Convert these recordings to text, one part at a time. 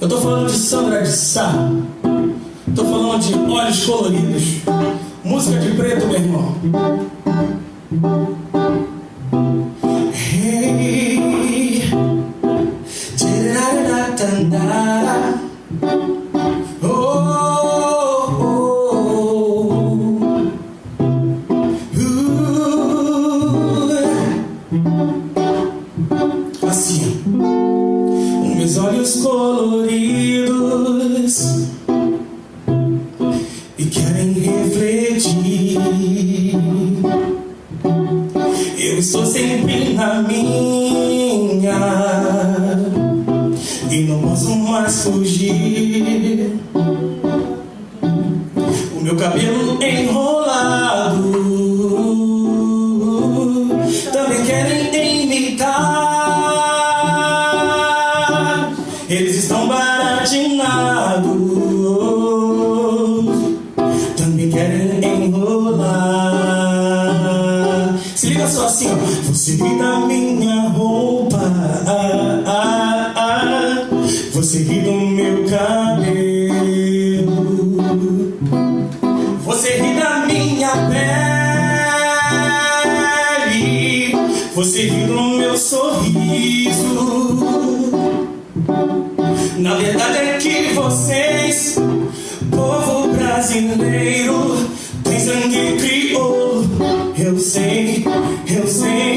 Eu tô falando de Sandra de Sá. Tô falando de olhos coloridos. Música de preto, meu irmão. Hey. Oh, oh. Assim, meus olhos coloridos e querem refletir. Eu estou sempre na minha e não posso mais fugir. O meu cabelo Você da minha roupa, ah, ah, ah. você ri do meu cabelo. Você ri da minha pele, você ri do meu sorriso. Na verdade é que vocês, povo brasileiro, tem sangue crioulo. Eu sei, eu sei,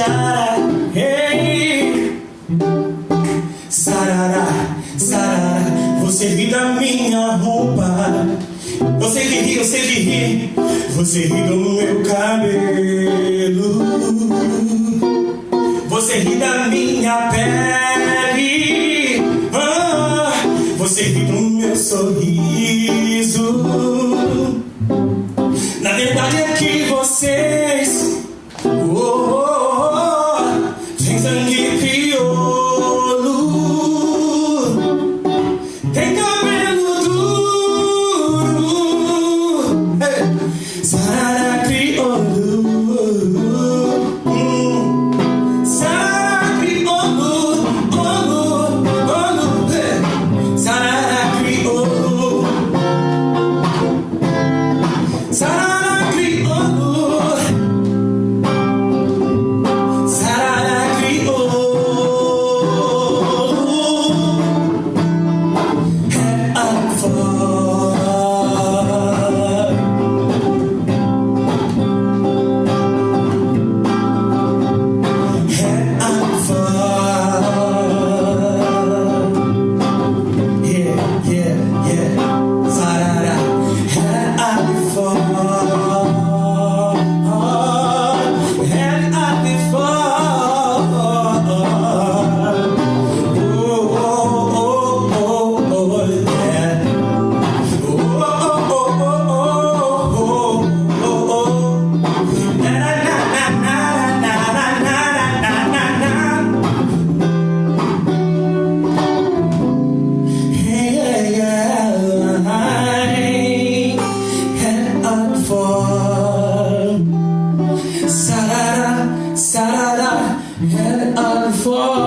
da. Hey. Sarará, sarará, você ri da minha roupa. Você que ri, sei que ri. Você ri do meu cabelo. Você ri da minha pele. Ah, você ri do meu sorriso. Na verdade é que vocês. Oh, oh, oh, fall.